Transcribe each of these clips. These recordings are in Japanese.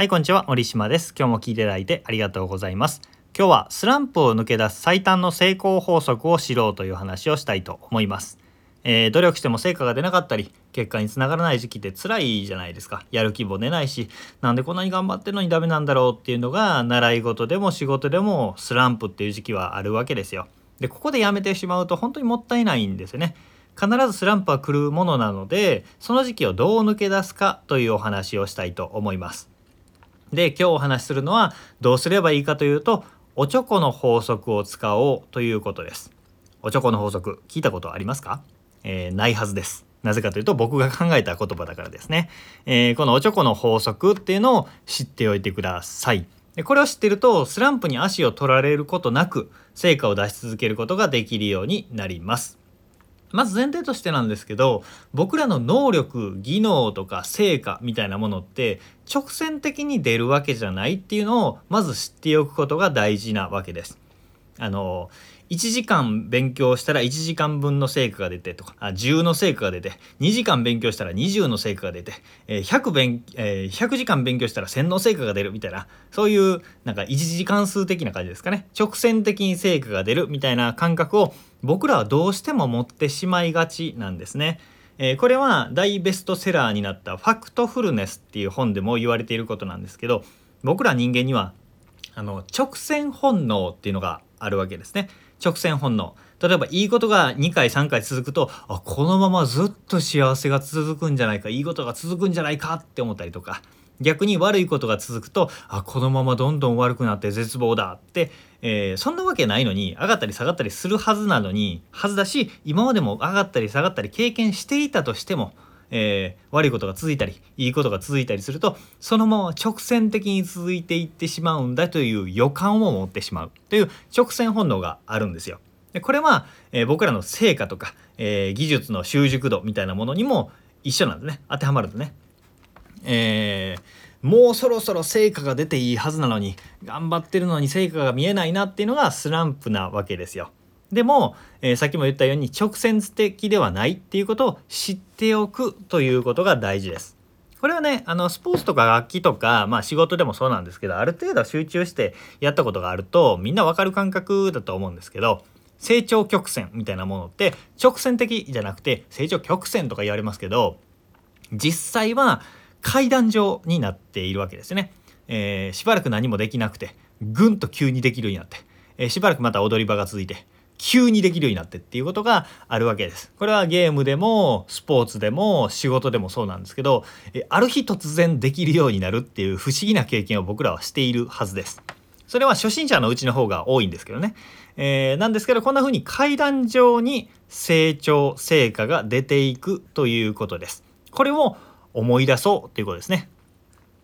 はい、こんにちは。森島です。今日も聞いていただいてありがとうございます。今日はスランプを抜け出す最短の成功法則を知ろうという話をしたいと思います。えー努力しても成果が出なかったり、結果につながらない時期って辛いじゃないですか。やる気も出ないし、なんでこんなに頑張ってるのにダメなんだろうっていうのが、習い事でも仕事でもスランプっていう時期はあるわけですよ。で、ここでやめてしまうと本当にもったいないんですよね。必ずスランプは来るものなので、その時期をどう抜け出すかというお話をしたいと思います。で今日お話しするのはどうすればいいかというとおちょこの法則を使おうということです。おちょこの法則聞いたことありますか、えーないはずです。なぜかというと僕が考えた言葉だからですね、えーこのおちょこの法則っていうのを知っておいてください。でこれを知ってるとスランプに足を取られることなく成果を出し続けることができるようになります。まず前提としてなんですけど僕らの能力技能とか成果みたいなものって直線的に出るわけじゃないっていうのをまず知っておくことが大事なわけです。あの1時間勉強したら1時間分の成果が出てとかあ10の成果が出て2時間勉強したら20の成果が出て、えー 100, 勉えー100時間勉強したら1000の成果が出るみたいなそういうなんか1時間数的な感じですかね直線的に成果が出るみたいな感覚を僕らはどうしても持ってしまいがちなんですね。これは大ベストセラーになった「ファクトフルネス」っていう本でも言われていることなんですけど僕ら人間にはあの直線本能っていうのがあるわけですね直線本能。例えばいいことが2回3回続くとあこのままずっと幸せが続くんじゃないかいいことが続くんじゃないかって思ったりとか。逆に悪いことが続くとあこのままどんどん悪くなって絶望だって、えーそんなわけないのに上がったり下がったりするはずなのにはずだし今までも上がったり下がったり経験していたとしてもえー悪いことが続いたりいいことが続いたりするとそのまま直線的に続いていってしまうんだという予感を持ってしまうという直線本能があるんですよ。でこれは、えー僕らの成果とか、えー技術の習熟度みたいなものにも一緒なんですね当てはまるとね。えーもうそろそろ成果が出ていいはずなのに頑張ってるのに成果が見えないなっていうのがスランプなわけですよ。でも、えーさっきも言ったように直線的ではないっていうことを知っておくということが大事です。これはねあのスポーツとか楽器とか、まあ、仕事でもそうなんですけどある程度集中してやったことがあるとみんなわかる感覚だと思うんですけど成長曲線みたいなものって直線的じゃなくて成長曲線とか言われますけど実際は階段状になっているわけですね。えーしばらく何もできなくてぐんと急にできるようになって、えーしばらくまた踊り場が続いて急にできるようになってっていうことがあるわけです。これはゲームでもスポーツでも仕事でもそうなんですけど、ある日突然できるようになるっていう不思議な経験を僕らはしているはずです。それは初心者のうちの方が多いんですけどね。えーなんですけどこんな風に階段状に成長成果が出ていくということです。これを思い出そうということですね。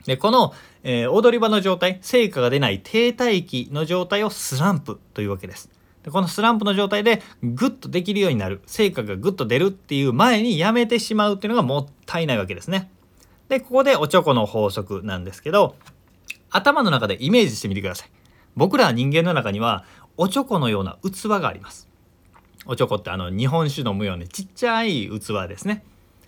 でこの、えー踊り場の状態成果が出ない停滞期の状態をスランプというわけです。でこのスランプの状態でグッとできるようになる成果がグッと出るっていう前にやめてしまうっていうのがもったいないわけですね。でここでおちょこの法則なんですけど頭の中でイメージしてみてください。僕ら人間の中にはおちょこのような器があります。おちょこってあの日本酒飲むようなちっちゃい器ですね。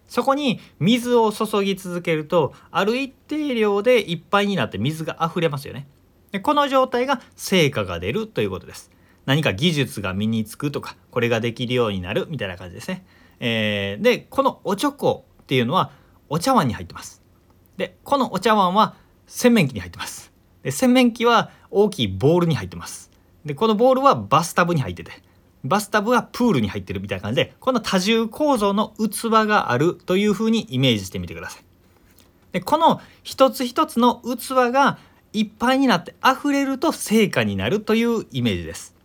そこに水を注ぎ続けるとある一定量でいっぱいになって水が溢れますよね。でこの状態が成果が出るということです。何か技術が身につくとかこれができるようになるみたいな感じですね。えーでこのおちょこっていうのはお茶碗に入ってます。でこのお茶碗は洗面器に入ってます。で洗面器は大きいボールに入ってます。でこのボールはバスタブに入っててバスタブはプールに入ってるみたいな感じでこの多重構造の器があるというふうにイメージしてみてください。でこの一つ一つの器がいっぱいになって溢れると成果になるというイメージです。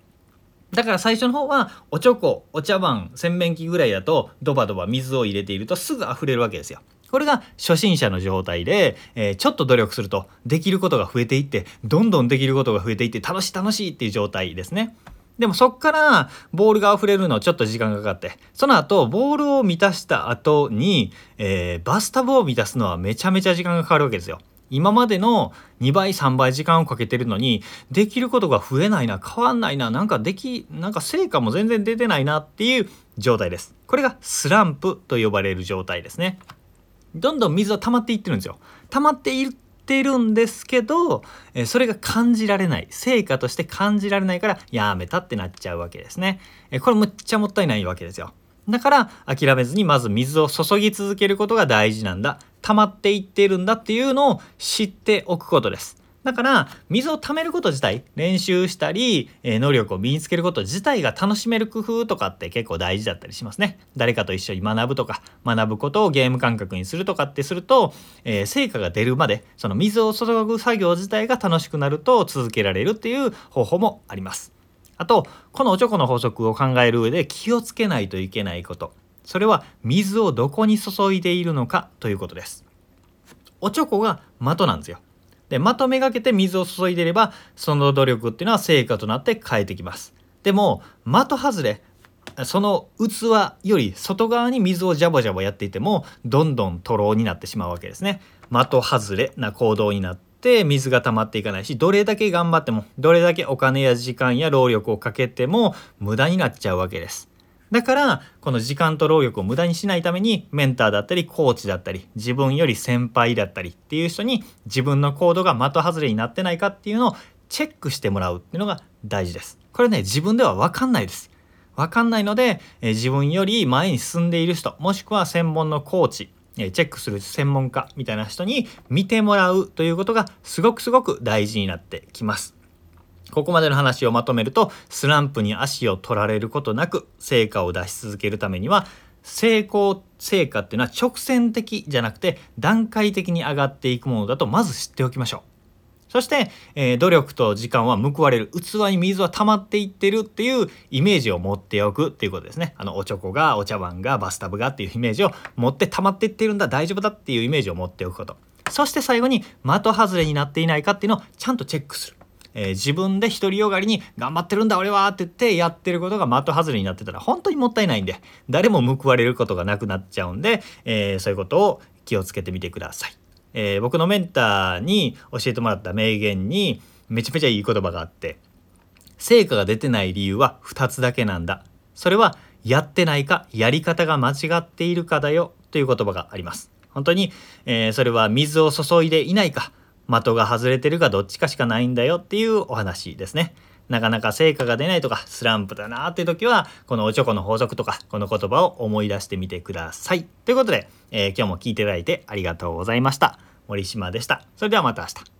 だから最初の方はおちょこお茶碗洗面器ぐらいだとドバドバ水を入れているとすぐ溢れるわけですよ。これが初心者の状態で、えーちょっと努力するとできることが増えていってどんどんできることが増えていって楽しい楽しいっていう状態ですね。でもそっからボールが溢れるのちょっと時間がかかってその後ボールを満たした後に、えーバスタブを満たすのはめちゃめちゃ時間がかかるわけですよ。今までの2倍3倍時間をかけてるのにできることが増えないな変わんないななんかできなんか成果も全然出てないなっていう状態です。これがスランプと呼ばれる状態ですね。どんどん水は溜まっていってるんですよ。溜まっていってるんですけど、それが感じられない。成果として感じられないからやめたってなっちゃうわけですね、これむっちゃもったいないわけですよ。だから諦めずにまず水を注ぎ続けることが大事なんだ。溜まっていっているんだっていうのを知っておくことですだから水を溜めること自体練習したり、えー、能力を身につけること自体が楽しめる工夫とかって結構大事だったりしますね。誰かと一緒に学ぶとか学ぶことをゲーム感覚にするとかってすると、えー、成果が出るまでその水を注ぐ作業自体が楽しくなると続けられるっていう方法もあります。あとこのおちょこの法則を考える上で気をつけないといけないことそれは水をどこに注いでいるのかということです。おちょこが的なんですよ。でまとめがけて水を注いでればその努力っていうのは成果となって返ってきますでも的外れその器より外側に水をジャボジャボやっていてもどんどんとろうになってしまうわけですね的外れな行動になって水が溜まっていかないしどれだけ頑張ってもどれだけお金や時間や労力をかけても無駄になっちゃうわけですだからこの時間と労力を無駄にしないためにメンターだったりコーチだったり自分より先輩だったりっていう人に自分の行動が的外れになってないかっていうのをチェックしてもらうっていうのが大事です。これね自分では分かんないです。分かんないので、え自分より前に進んでいる人もしくは専門のコーチチェックする専門家みたいな人に見てもらうということがすごくすごく大事になってきます。ここまでの話をまとめるとスランプに足を取られることなく成果を出し続けるためには成功成果っていうのは直線的じゃなくて段階的に上がっていくものだとまず知っておきましょう。そして、えー、努力と時間は報われる器に水は溜まっていってるっていうイメージを持っておくっていうことですね。あのおちょこがお茶碗がバスタブがっていうイメージを持って溜まっていってるんだ大丈夫だっていうイメージを持っておくこと。そして最後に的外れになっていないかっていうのをちゃんとチェックする。えー、自分で独りよがりに頑張ってるんだ俺はって言ってやってることが的外れになってたら本当にもったいないんで誰も報われることがなくなっちゃうんで、えー、そういうことを気をつけてみてください。えー、僕のメンターに教えてもらった名言にめちゃめちゃいい言葉があって成果が出てない理由は2つだけなんだそれはやってないかやり方が間違っているかだよという言葉があります本当に、えー、それは水を注いでいないか的が外れてるかどっちかしかないんだよっていうお話ですね。なかなか成果が出ないとかスランプだなっていう時はこのおちょこの法則とかこの言葉を思い出してみてください。ということで、えー、今日も聞いていただいてありがとうございました。森島でした。それではまた明日。